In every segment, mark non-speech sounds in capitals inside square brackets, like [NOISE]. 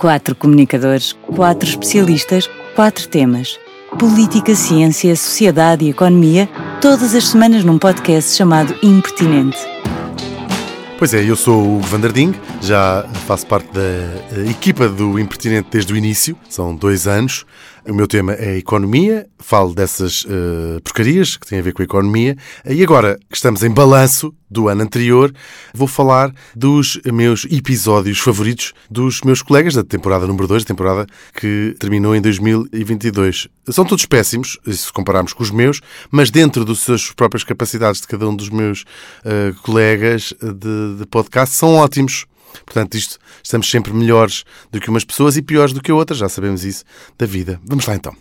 Quatro comunicadores, quatro especialistas, quatro temas. Política, ciência, sociedade e economia, todas as semanas num podcast chamado Impertinente. Pois é, eu sou o Vanderding, já faço parte da equipa do Impertinente desde o início, são dois anos. O meu tema é economia, falo dessas uh, porcarias que têm a ver com a economia. E agora que estamos em balanço do ano anterior, vou falar dos meus episódios favoritos dos meus colegas da temporada número 2, temporada que terminou em 2022. São todos péssimos, se compararmos com os meus, mas dentro das suas próprias capacidades de cada um dos meus uh, colegas de, de podcast, são ótimos. Portanto, isto estamos sempre melhores do que umas pessoas e piores do que outras, já sabemos isso da vida. Vamos lá então.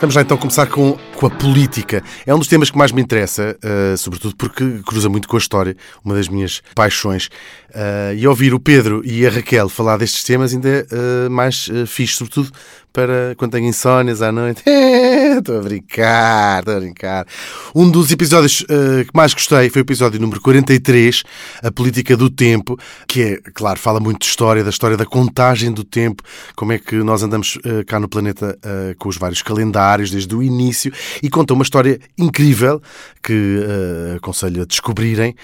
Vamos lá então começar com, com a política. É um dos temas que mais me interessa, uh, sobretudo porque cruza muito com a história, uma das minhas paixões. Uh, e ouvir o Pedro e a Raquel falar destes temas ainda é uh, mais uh, fixe, sobretudo para quando tenho insónias à noite. [LAUGHS] Estou a brincar, estou a brincar. Um dos episódios uh, que mais gostei foi o episódio número 43, A Política do Tempo, que é, claro, fala muito de história, da história da contagem do tempo, como é que nós andamos uh, cá no planeta uh, com os vários calendários desde o início, e conta uma história incrível que aconselho a descobrirem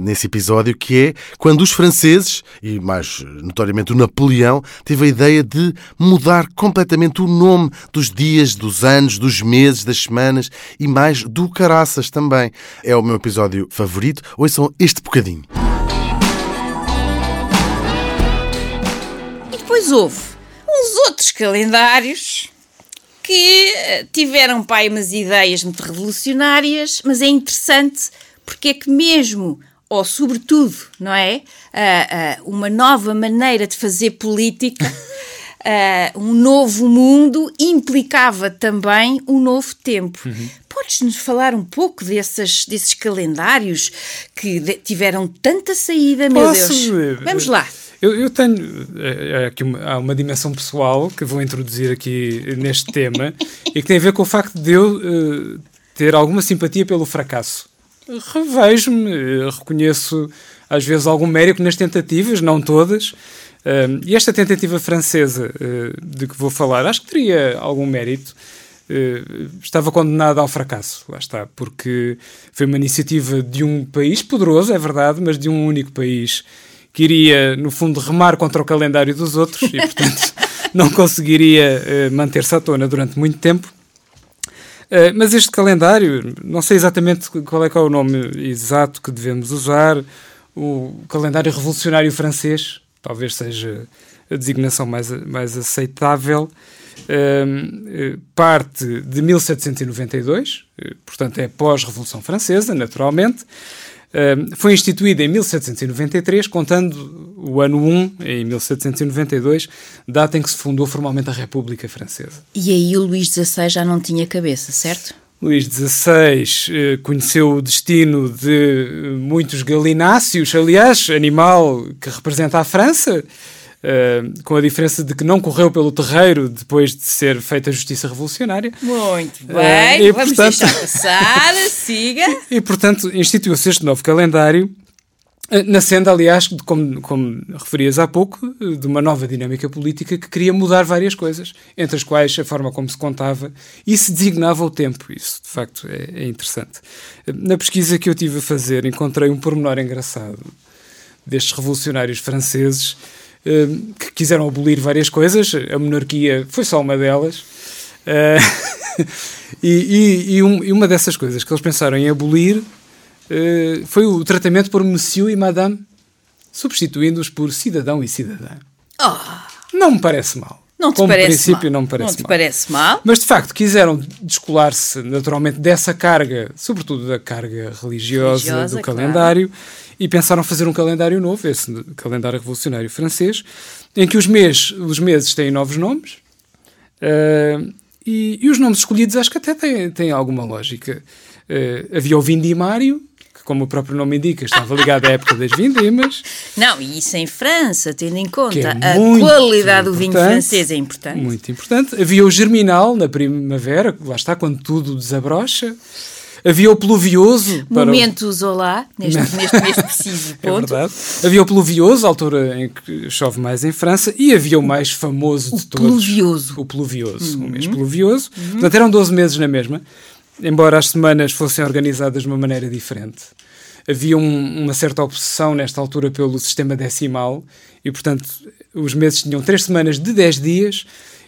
nesse episódio, que é quando os franceses, e mais notoriamente o Napoleão, teve a ideia de mudar completamente o nome dos dias, dos anos, dos meses, das semanas e mais do caraças também. É o meu episódio favorito. Ouçam este bocadinho. E depois houve uns outros calendários que eh, tiveram pai umas ideias muito revolucionárias, mas é interessante porque é que mesmo ou sobretudo, não é? Uh, uh, uma nova maneira de fazer política, uh, [LAUGHS] um novo mundo, implicava também um novo tempo. Uhum. Podes-nos falar um pouco desses, desses calendários que de, tiveram tanta saída, meu Posso? Deus? Vamos lá. Eu, eu tenho é, é aqui uma, há uma dimensão pessoal que vou introduzir aqui neste tema [LAUGHS] e que tem a ver com o facto de eu ter alguma simpatia pelo fracasso revejo-me, reconheço às vezes algum mérito nas tentativas, não todas. Uh, e esta tentativa francesa uh, de que vou falar, acho que teria algum mérito. Uh, estava condenada ao fracasso, lá está, porque foi uma iniciativa de um país poderoso, é verdade, mas de um único país que iria, no fundo, remar contra o calendário dos outros e, portanto, [LAUGHS] não conseguiria manter-se à tona durante muito tempo. Uh, mas este calendário, não sei exatamente qual é, é o nome exato que devemos usar, o calendário revolucionário francês, talvez seja a designação mais, mais aceitável, uh, parte de 1792, portanto é pós-Revolução Francesa, naturalmente, foi instituída em 1793, contando o ano 1, em 1792, data em que se fundou formalmente a República Francesa. E aí o Luís XVI já não tinha cabeça, certo? Luís XVI eh, conheceu o destino de muitos galináceos, aliás, animal que representa a França, Uh, com a diferença de que não correu pelo terreiro depois de ser feita a justiça revolucionária. Muito eh, bem, uh, e, vamos portanto... deixar passar, [LAUGHS] siga. E, portanto, instituiu-se este novo calendário, uh, nascendo, aliás, como, como referias há pouco, de uma nova dinâmica política que queria mudar várias coisas, entre as quais a forma como se contava e se designava o tempo. Isso, de facto, é, é interessante. Na pesquisa que eu tive a fazer, encontrei um pormenor engraçado destes revolucionários franceses que quiseram abolir várias coisas, a monarquia foi só uma delas. Uh, [LAUGHS] e, e, e, um, e, uma dessas coisas que eles pensaram em abolir uh, foi o tratamento por Monsieur e Madame, substituindo-os por cidadão e cidadã. Oh. Não me parece mal. Não te Como parece princípio, mal. não parece não mal. parece mal. Mas, de facto, quiseram descolar-se naturalmente dessa carga, sobretudo da carga religiosa, Religiosa, do claro. calendário, e pensaram fazer um calendário novo, esse calendário revolucionário francês, em que os, mês, os meses têm novos nomes, uh, e, e, os nomes escolhidos acho que até têm, têm alguma lógica. Uh, havia o Vindimário, como o próprio nome indica, estava ligado à época das vindimas. Não, e isso em França, tendo em conta é a qualidade do vinho francês, é importante. Muito importante. Havia o germinal na primavera, lá está, quando tudo desabrocha. Havia o pluvioso. Momentos o... olá, neste, neste, neste preciso [LAUGHS] é ponto. É verdade. Havia o pluvioso, a altura em que chove mais em França, e havia o mais famoso o de todos. Pluvioso. O pluvioso. Uhum. O mês pluvioso. Uhum. Portanto, eram 12 meses na mesma, embora as semanas fossem organizadas de uma maneira diferente. Havia um, uma certa obsessão nesta altura pelo sistema decimal, e portanto os meses tinham 3 semanas de 10 dias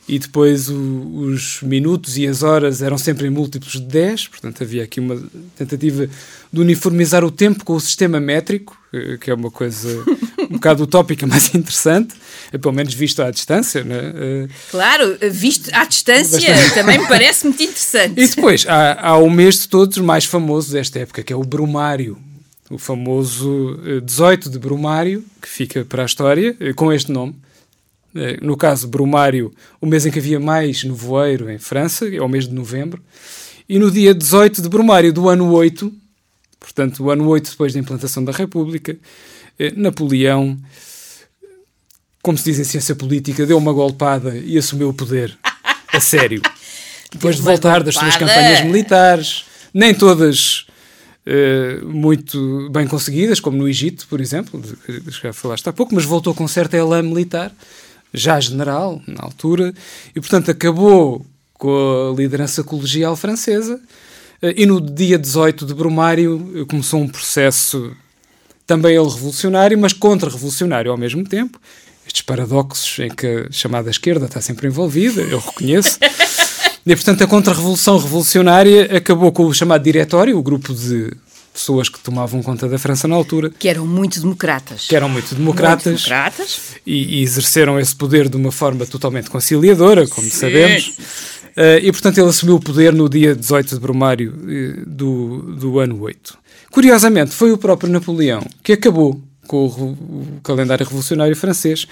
e depois o, os minutos e as horas eram sempre em múltiplos de 10, portanto havia aqui uma tentativa de uniformizar o tempo com o sistema métrico, eh, que é uma coisa [LAUGHS] um bocado utópica, [LAUGHS] mas interessante, eh, pelo menos visto à distância. Né? Claro, visto à distância Bastante. também me [LAUGHS] parece muito interessante. E depois há, há o mês de todos mais famoso desta época, que é o Brumário, o famoso 18 de Brumário, que fica para a história, com este nome eh, no caso Brumário, o mês em que havia mais nevoeiro em França, é o mês de novembro, e no dia 18 de Brumário do ano 8, portanto, o ano 8 depois da implantação da República, eh, Napoleão, como se diz em ciência política, deu uma golpada e assumiu o poder. A sério. [LAUGHS] Depois de voltar das suas campanhas militares, nem todas uh, muito bem conseguidas, como no Egito, por exemplo, de, de, já falaste há pouco, mas voltou com certa elã militar já general, na altura, e portanto acabou com a liderança colegial francesa. Eh, e no dia 18 de Brumário eh, começou um processo também ele revolucionário, mas contra-revolucionário ao mesmo tempo. Estes paradoxos em que a chamada esquerda está sempre envolvida, eu reconheço. e, portanto, a contra-revolução revolucionária acabou com o chamado Diretório, o grupo de pessoas que tomavam conta da França na altura. Que eram muito democratas. Que eram muito democratas. Muito democratas. E, e, exerceram esse poder de uma forma totalmente conciliadora, como Sim. sabemos. Uh, e, portanto, ele assumiu o poder no dia 18 de Brumário uh, do, do ano 8. Curiosamente, foi o próprio Napoleão que acabou com o, o calendário revolucionário francês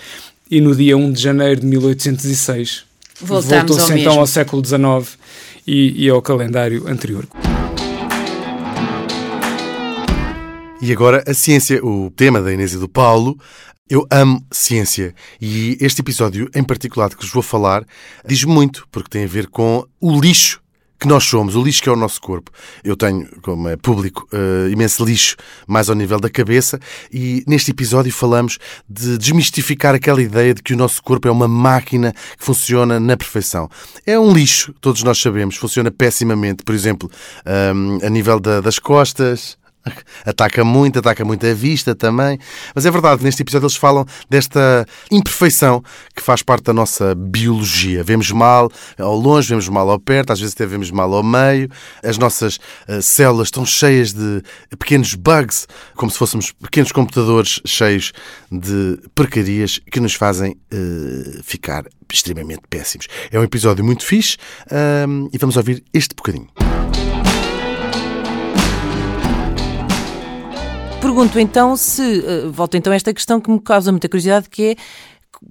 e no dia 1 de janeiro de 1806 voltou-se então mesmo. ao século XIX e, e ao calendário anterior. E agora a ciência, o tema da Inês e do Paulo. Eu amo ciência e este episódio em particular de que vos vou falar diz muito, porque tem a ver com o lixo que nós somos, o lixo que é o nosso corpo. Eu tenho, como é público, uh, imenso lixo mais ao nível da cabeça e neste episódio falamos de desmistificar aquela ideia de que o nosso corpo é uma máquina que funciona na perfeição. É um lixo, todos nós sabemos, funciona pessimamente, por exemplo, um, ehm, a nível da, das costas, [LAUGHS] Ataca muito, ataca muito a vista também. Mas é verdade, neste episódio eles falam desta imperfeição que faz parte da nossa biologia. Vemos mal ao longe, vemos mal ao perto, às vezes até vemos mal ao meio. As nossas uh, células estão cheias de pequenos bugs, como se fôssemos pequenos computadores cheios de porcarias que nos fazem uh, ficar extremamente péssimos. É um episódio muito fixe e vamos ouvir este bocadinho. Pergunto então se, uh, volto então a esta questão que me causa muita curiosidade, que é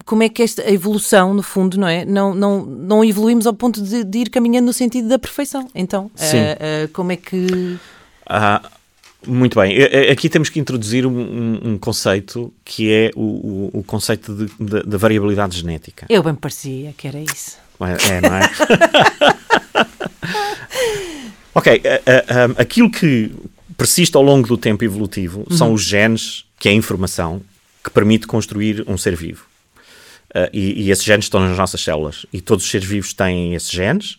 como é que esta a evolução, no fundo, não é? Não, não, não evoluímos ao ponto de, de ir caminhando no sentido da perfeição. Então, uh, uh, como é que. Ah, muito bem. Aqui temos que introduzir um, um conceito que é o, o, conceito da variabilidade genética. Eu bem parecia que era isso. É, não é? [LAUGHS] ok. aquilo que persiste ao longo do tempo evolutivo uhum. são os genes, que é a informação, que permite construir um ser vivo. Uh, e, e, esses genes estão nas nossas células. E todos os seres vivos têm esses genes,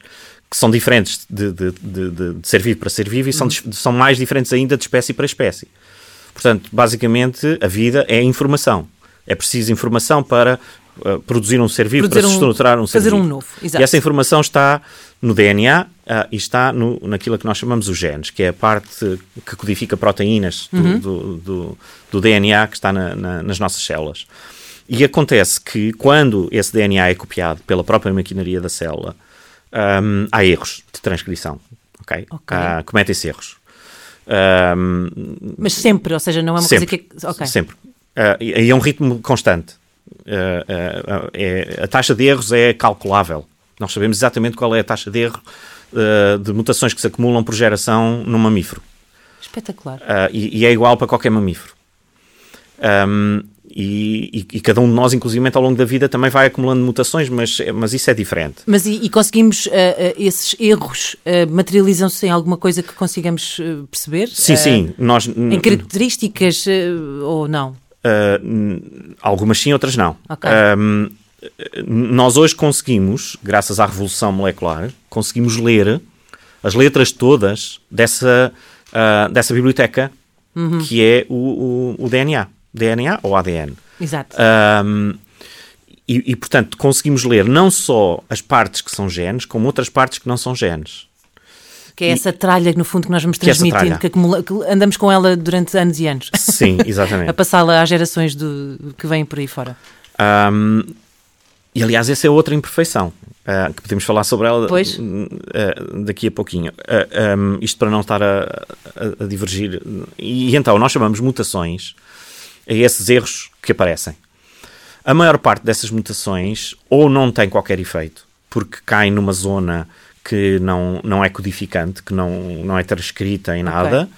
que são diferentes de, de, de, de ser vivo para ser vivo e são, uhum. são mais diferentes ainda de espécie para espécie. Portanto, basicamente, a vida é informação. É preciso informação para uh, produzir um ser vivo, produzir para um, estruturar um ser fazer vivo. um novo. Exato. E essa informação está no DNA uh, e está no, naquilo que nós chamamos os genes, que é a parte que codifica proteínas do, uhum. do, do, do, DNA que está na, na, nas nossas células. E acontece que quando esse DNA é copiado pela própria maquinaria da célula, um, há erros de transcrição. Okay? okay. Uh, Cometem-se erros. Um, Mas sempre, ou seja, não é uma sempre, coisa que. Okay. Sempre. Uh, e é um ritmo constante. Uh, é, a taxa de erros é calculável. Nós sabemos exatamente qual é a taxa de erro uh, de mutações que se acumulam por geração num mamífero. Espetacular. Uh, e, e, é igual para qualquer mamífero. Um, e, e, e, cada um de nós, inclusive ao longo da vida, também vai acumulando mutações, mas, mas isso é diferente. Mas e, conseguimos, uh, uh, esses erros uh, materializam-se em alguma coisa que consigamos perceber? Sim, sim. Nós, em características ou não? algumas sim, outras não. Okay. Nós hoje conseguimos, graças à revolução molecular, conseguimos ler as letras todas dessa, dessa biblioteca uhum. que é o, o, o DNA. DNA ou ADN. Exato. Um, e, e, portanto, conseguimos ler não só as partes que são genes, como outras partes que não são genes. Que é essa tralha, no fundo, que nós vamos transmitindo, que, acumula, que, andamos com ela durante anos e anos. Sim, exatamente. [LAUGHS] a passá-la às gerações do, que vêm por aí fora. Um, e, aliás, essa é outra imperfeição, uh, que podemos falar sobre ela uh, daqui a pouquinho. Uh, um, isto para não estar a, a, a divergir. E, e então, nós chamamos mutações a esses erros que aparecem. A maior parte dessas mutações ou não tem qualquer efeito, porque caem numa zona que não, não é codificante, que não, não é transcrita em nada, okay.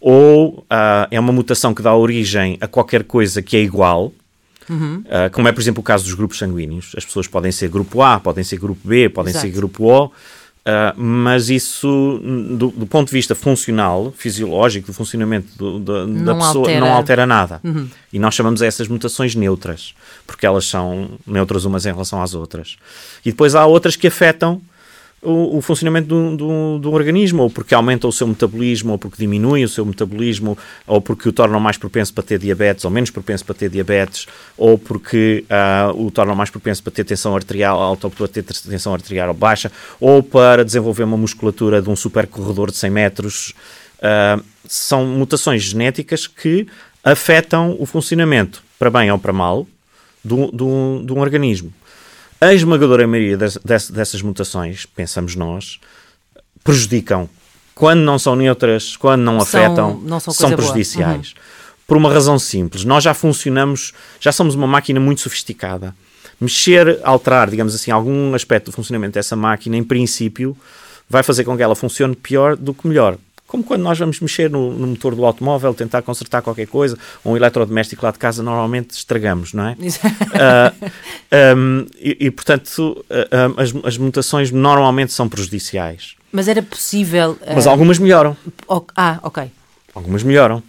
ou uh, é uma mutação que dá origem a qualquer coisa que é igual, uhum. uh, como é, por exemplo, o caso dos grupos sanguíneos. As pessoas podem ser grupo A, podem ser grupo B, podem Exato. ser grupo O, Uh, mas isso, do, do, ponto de vista funcional, fisiológico, do funcionamento do, do, da pessoa, altera. não altera nada. Uhum. E nós chamamos essas mutações neutras, porque elas são neutras umas em relação às outras. E depois há outras que afetam o, o funcionamento do, do, organismo, ou porque aumenta o seu metabolismo, ou porque diminui o seu metabolismo, ou porque o tornam mais propenso para ter diabetes, ou menos propenso para ter diabetes, ou porque uh, o tornam mais propenso para ter tensão arterial alta, ou para ter tensão arterial baixa, ou para desenvolver uma musculatura de um supercorredor de 100 metros. Uh, são mutações genéticas que afetam o funcionamento, para bem ou para mal, de um organismo. A esmagadora maioria das, dessas mutações, pensamos nós, prejudicam. Quando não são neutras, quando não são, afetam, não são, são prejudiciais. Uhum. Por uma razão simples. Nós já funcionamos, já somos uma máquina muito sofisticada. Mexer, alterar, digamos assim, algum aspecto do funcionamento dessa máquina, em princípio, vai fazer com que ela funcione pior do que melhor como quando nós vamos mexer no, no, motor do automóvel, tentar consertar qualquer coisa, ou um eletrodoméstico lá de casa, normalmente estragamos, não é? [LAUGHS] uh, um, e, e, portanto, uh, as, as, mutações normalmente são prejudiciais. Mas era possível. Uh... Mas algumas melhoram. Ah, ok. Algumas melhoram.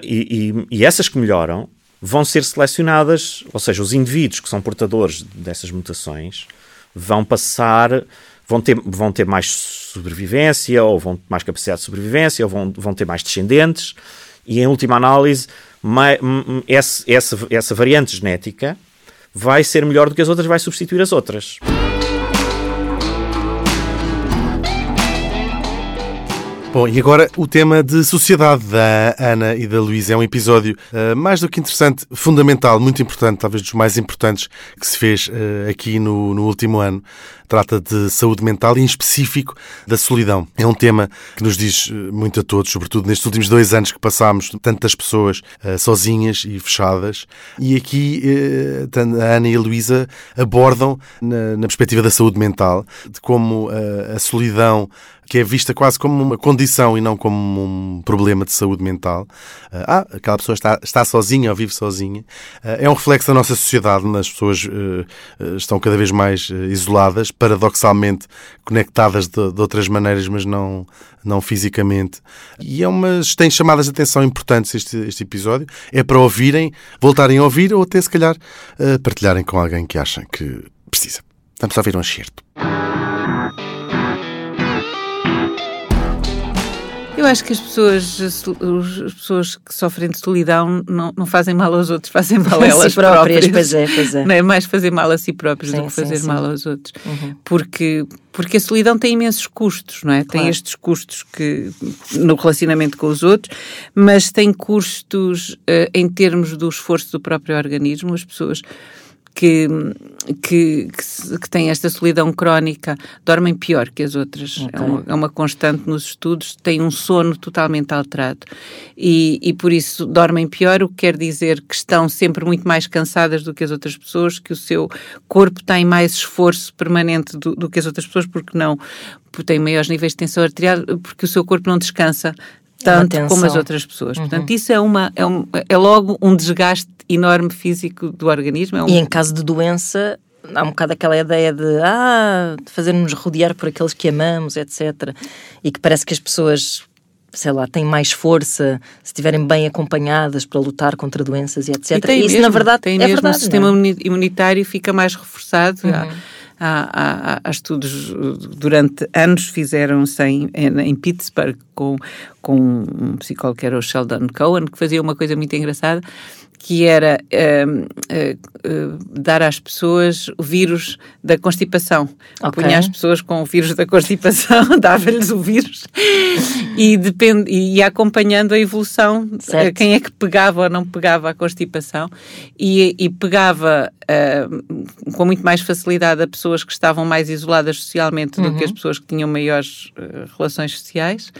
E, e, e essas que melhoram vão ser selecionadas, ou seja, os indivíduos que são portadores dessas mutações vão passar vão ter, vão ter mais sobrevivência, ou vão ter mais capacidade de sobrevivência, ou vão, vão ter mais descendentes, e em última análise, essa, essa, essa variante genética vai ser melhor do que as outras, vai substituir as outras. Bom, e agora o tema de sociedade da Ana e da Luísa é um episódio uh, mais do que interessante, fundamental, muito importante, talvez dos mais importantes que se fez uh, aqui no, no último ano. Trata de saúde mental e, em específico, da solidão. É um tema que nos diz eh, muito a todos, sobretudo nestes últimos dois anos que passámos, tantas pessoas uh, sozinhas e fechadas. E aqui a Ana e a Luísa abordam, na, na, perspectiva da saúde mental, de como a solidão que é vista quase como uma condição e não como um problema de saúde mental. Ah, aquela pessoa está, está sozinha ou vive sozinha. Ah, é um reflexo da nossa sociedade, as pessoas uh, estão cada vez mais isoladas, paradoxalmente conectadas de, de, outras maneiras, mas não, não fisicamente. E é umas, tem chamadas de atenção importantes este, este episódio. É para ouvirem, voltarem a ouvir ou até se calhar partilharem com alguém que acham que precisa. Vamos ouvir um excerto. Eu acho que as pessoas, as pessoas que sofrem de solidão não, não fazem mal aos outros, fazem [LAUGHS] mal a elas si próprias. próprias. Pois é, pois é. Não é mais fazer mal a si próprios sim, do que fazer sim, mal sim. aos outros. Uhum. Porque, porque a solidão tem imensos custos, não é? Claro. Tem estes custos que no relacionamento com os outros, mas tem custos uh, em termos do esforço do próprio organismo. As pessoas que, que, que, que, têm esta solidão crónica dormem pior que as outras. Okay. É, uma, é, uma, constante nos estudos, têm um sono totalmente alterado. E, e por isso dormem pior, o que quer dizer que estão sempre muito mais cansadas do que as outras pessoas, que o seu corpo tem mais esforço permanente do, do que as outras pessoas, porque não porque tem maiores níveis de tensão arterial, porque o seu corpo não descansa tanto como as outras pessoas. Uhum. Portanto, isso é, uma, é, um, é logo um desgaste enorme físico do organismo. É um... E em caso de doença, há um bocado aquela ideia de ah, fazer-nos rodear por aqueles que amamos, etc. E que parece que as pessoas, sei lá, têm mais força se estiverem bem acompanhadas para lutar contra doenças e etc. E tem Isso, mesmo, na verdade, tem é mesmo verdade. o sistema não é? imunitário fica mais reforçado. Há, há, há, há estudos durante anos fizeram-se em, em Pittsburgh com, com um psicólogo que era o Sheldon Cohen, que fazia uma coisa muito engraçada, que era uh, uh, dar às pessoas o vírus da constipação. Ok. Punha as pessoas com o vírus da constipação, [LAUGHS] dava-lhes o vírus e, depende, e ia acompanhando a evolução, Certo. quem é que pegava ou não pegava a constipação e, e pegava uh, com muito mais facilidade a pessoas que estavam mais isoladas socialmente do que as pessoas que tinham maiores uh, relações sociais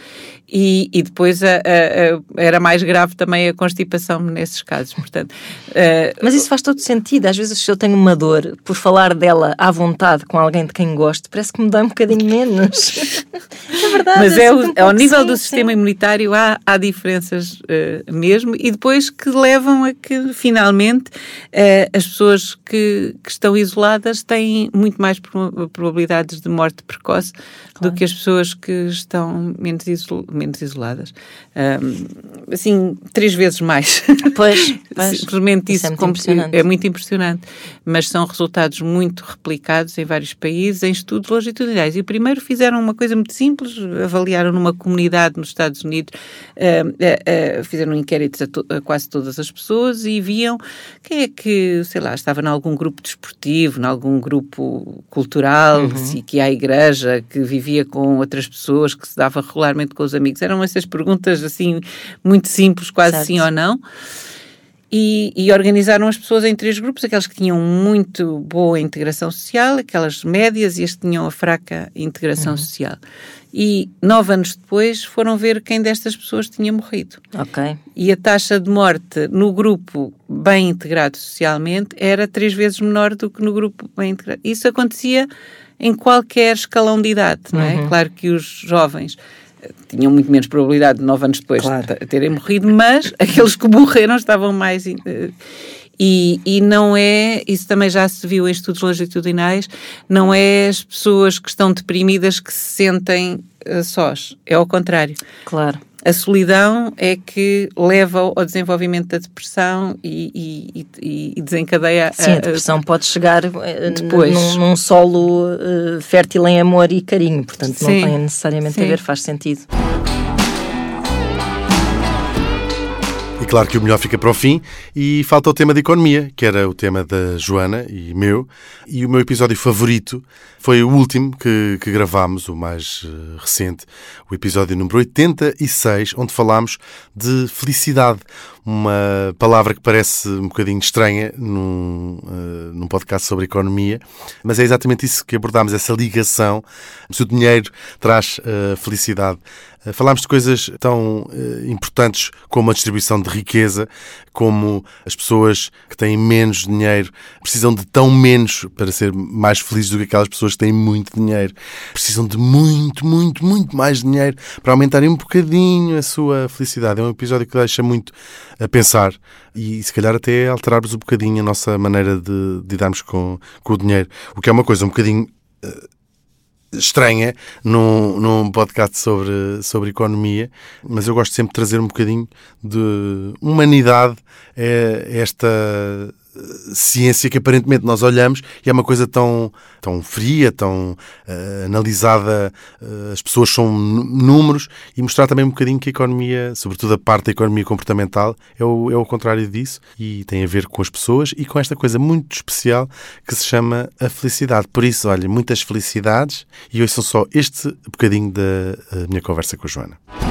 e, e depois a- a- a- era mais grave também a constipação nesses casos. Portanto, uh, Mas isso faz todo sentido. Às vezes, se eu tenho uma dor, por falar dela à vontade com alguém de quem gosto, parece que me dá um bocadinho menos. [LAUGHS] é verdade. Mas é, sinto o, ao nível sim, do sim. sistema imunitário há, há diferenças eh, mesmo e depois que levam a que finalmente eh, as pessoas que, que estão isoladas têm muito mais pro- probabilidades de morte precoce do que as pessoas que estão menos, isol- menos isoladas. Ahm, assim, três vezes mais. Pois, [LAUGHS] pois. Simplesmente Isso isso, é muito impressionante. é muito impressionante. Mas são resultados muito replicados em vários países, em estudos longitudinais. E primeiro fizeram uma coisa muito simples, avaliaram numa comunidade nos Estados Unidos, eh, eh, eh, fizeram inquéritos a, to- a quase todas as pessoas e viam quem é que, sei lá, estava em algum grupo desportivo, em algum grupo cultural, Uhum. se que à igreja, que vivia com outras pessoas, que se dava regularmente com os amigos. Eram essas perguntas assim muito simples, quase Certo. sim ou não. E, e organizaram as pessoas em três grupos, aquelas que tinham muito boa integração social, aquelas médias e as que tinham a fraca integração social. E nove anos depois foram ver quem destas pessoas tinha morrido. Ok. E a taxa de morte no grupo bem integrado socialmente era três vezes menor do que no grupo bem integrado. Isso acontecia em qualquer escalão de idade, não é? Claro que os jovens eh, tinham muito menos probabilidade de nove anos depois Claro. de terem morrido, mas [LAUGHS] aqueles que morreram estavam mais. eh, E, e não é, isso também já se viu em estudos longitudinais, não é as pessoas que estão deprimidas que se sentem eh, sós, é ao contrário. Claro. A solidão é que leva ao desenvolvimento da depressão e, e- e- desencadeia Sim, a a- depressão pode chegar eh, Depois. num, num solo eh, fértil em amor e carinho, portanto não Sim. tem necessariamente a Sim. ver, faz sentido. E claro que o melhor fica para o fim e falta o tema de economia, que era o tema da Joana e meu. E o meu episódio favorito foi o último que, que gravámos, o mais eh, recente, o episódio número 86, onde falámos de felicidade. Uma palavra que parece um bocadinho estranha num, eh, num podcast sobre economia, mas é exatamente isso que abordámos, essa ligação. Se o dinheiro traz eh, felicidade. Falámos de coisas tão importantes como a distribuição de riqueza, como as pessoas que têm menos dinheiro precisam de tão menos para ser mais felizes do que aquelas pessoas que têm muito dinheiro. Precisam de muito, muito, muito mais dinheiro para aumentarem um bocadinho a sua felicidade. É um episódio que deixa muito a pensar e se calhar até alterarmos um bocadinho a nossa maneira de, lidarmos com, com o dinheiro. O que é uma coisa um bocadinho estranha num, num podcast sobre, sobre economia, mas eu gosto sempre de trazer um bocadinho de humanidade a esta ciência que aparentemente nós olhamos e é uma coisa tão, tão fria, tão eh, analisada, eh, as pessoas são números e mostrar também um bocadinho que a economia, sobretudo a parte da economia comportamental, é o, é o contrário disso e tem a ver com as pessoas e com esta coisa muito especial que se chama a felicidade. Por isso, olha, muitas felicidades e hoje são só este bocadinho da eh, minha conversa com a Joana.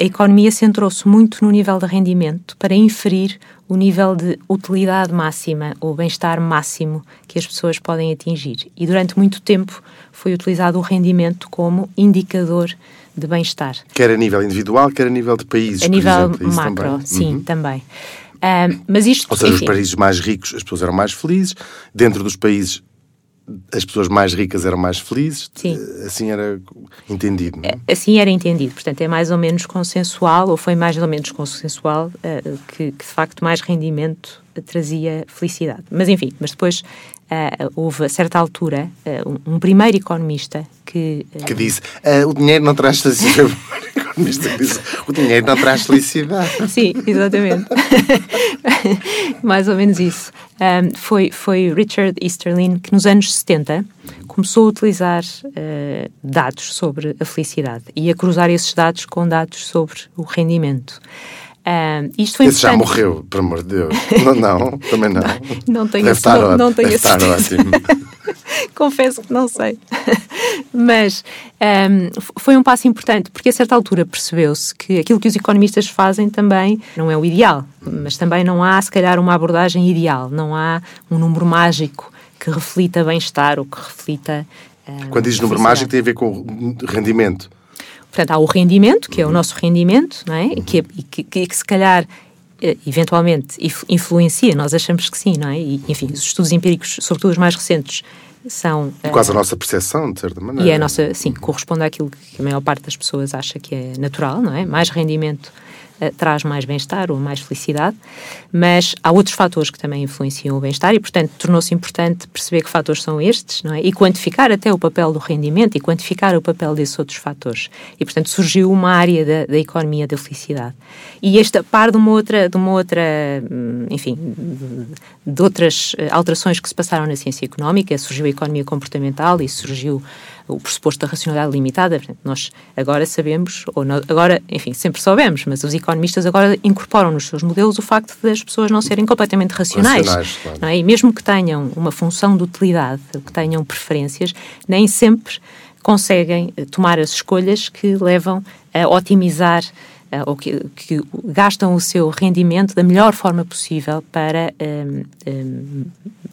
A economia centrou-se muito no nível de rendimento para inferir o nível de utilidade máxima ou bem-estar máximo que as pessoas podem atingir. E durante muito tempo foi utilizado o rendimento como indicador de bem-estar. Quer a nível individual, quer a nível de países. A nível exemplo, macro, também. sim, Uhum. também. Ah, mas isto, Ou seja, os enfim, países mais ricos, as pessoas eram mais felizes. Dentro dos países as pessoas mais ricas eram mais felizes. Sim. Assim era entendido, não é? Assim era entendido. Portanto, é mais ou menos consensual, ou foi mais ou menos consensual, uh, que, que, de facto mais rendimento trazia felicidade. Mas enfim, mas depois uh, houve a certa altura uh, um, primeiro economista que. que disse: o dinheiro não traz felicidade. [LAUGHS] [LAUGHS] o dinheiro não traz felicidade. [LAUGHS] Sim, exatamente. [LAUGHS] Mais ou menos isso. Um, foi, foi Richard Easterlin que nos anos 70 começou a utilizar uh, dados sobre a felicidade e a cruzar esses dados com dados sobre o rendimento. Um, isto foi Esse já morreu, por amor de Deus. Não, não também não. Não, não tenho Deve estar, não, não tenho Deve estar ótimo. [LAUGHS] Confesso que não sei. [LAUGHS] Mas um, foi um passo importante, porque a certa altura percebeu-se que aquilo que os economistas fazem também não é o ideal, mas também não há, se calhar, uma abordagem ideal, não há um número mágico que reflita bem-estar ou que reflita. Um, Quando diz número mágico, tem a ver com rendimento. Portanto, há o rendimento, que é o nosso rendimento, não é? E que, que, que, que se calhar eh, eventualmente influencia, nós achamos que sim, não é? E, enfim, os estudos empíricos, sobretudo os mais recentes, são... E quase uh, a nossa percepção, de certa maneira. E é a nossa, sim, corresponde àquilo que a maior parte das pessoas acha que é natural, não é? Mais rendimento uh, traz mais bem-estar ou mais felicidade, mas há outros fatores que também influenciam o bem-estar e, portanto, tornou-se importante perceber que fatores são estes, não é? E quantificar até o papel do rendimento e quantificar o papel desses outros fatores. E, portanto, surgiu uma área da, da economia da felicidade. E esta par de uma outra, de uma outra, hum, enfim, de outras eh, alterações que se passaram na ciência económica, surgiu a economia comportamental e surgiu o pressuposto da racionalidade limitada. Nós agora sabemos, ou não, agora, enfim, sempre soubemos, mas os economistas agora incorporam nos seus modelos o facto das pessoas não serem completamente racionais. racionais claro. não é? E mesmo que tenham uma função de utilidade, que tenham preferências, nem sempre conseguem eh, tomar as escolhas que levam a otimizar ou que, que, gastam o seu rendimento da melhor forma possível para um, um,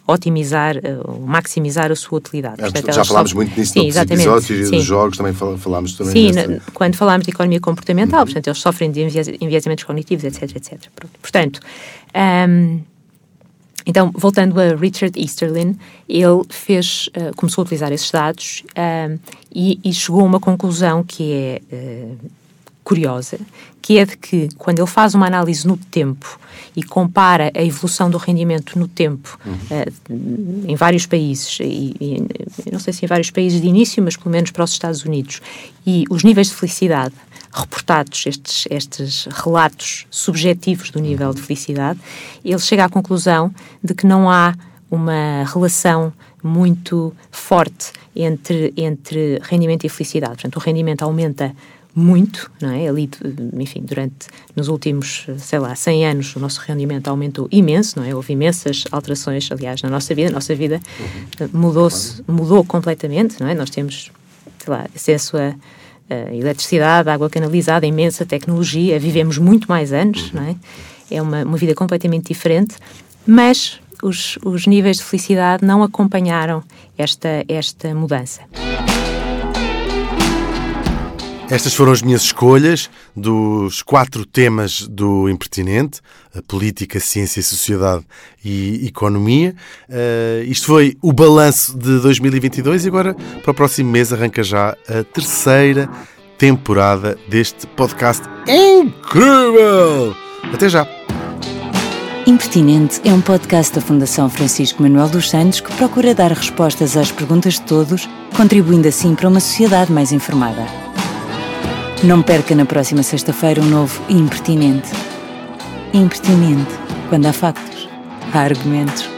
otimizar ou uh, maximizar a sua utilidade. Portanto, já falámos só... muito nisso sim, nos episódios e dos jogos, também falámos também Sim, quando falámos de economia comportamental, uhum. portanto, eles sofrem de enviesamentos cognitivos, etc, etc. Portanto, um, então, voltando a Richard Easterlin, ele fez, uh, começou a utilizar esses dados e, e, chegou a uma conclusão que é uh, curiosa, que é de que quando ele faz uma análise no tempo e compara a evolução do rendimento no tempo uhum. uh, em vários países, e, e, não sei se em vários países de início, mas pelo menos para os Estados Unidos, e os níveis de felicidade reportados, estes, estes relatos subjetivos do nível de felicidade, ele chega à conclusão de que não há uma relação muito forte entre, entre rendimento e felicidade. Portanto, o rendimento aumenta muito, não é? Ali, enfim, durante, nos últimos, sei lá, 100 anos, o nosso rendimento aumentou imenso, não é? Houve imensas alterações, aliás, na nossa vida. A nossa vida uhum. mudou-se, mudou completamente, não é? Nós temos, sei lá, acesso a, a eletricidade, água canalizada, imensa tecnologia, vivemos muito mais anos, não é? É uma, uma vida completamente diferente, mas os, os níveis de felicidade não acompanharam esta, esta mudança. Estas foram as minhas escolhas dos quatro temas do Impertinente: política, ciência, sociedade e economia. Uh, isto foi o balanço de 2022 e agora, para o próximo mês, arranca já a terceira temporada deste podcast incrível! Até já! Impertinente é um podcast da Fundação Francisco Manuel dos Santos que procura dar respostas às perguntas de todos, contribuindo assim para uma sociedade mais informada. Não perca na próxima sexta-feira um novo Impertinente. Impertinente. Quando há factos, há argumentos.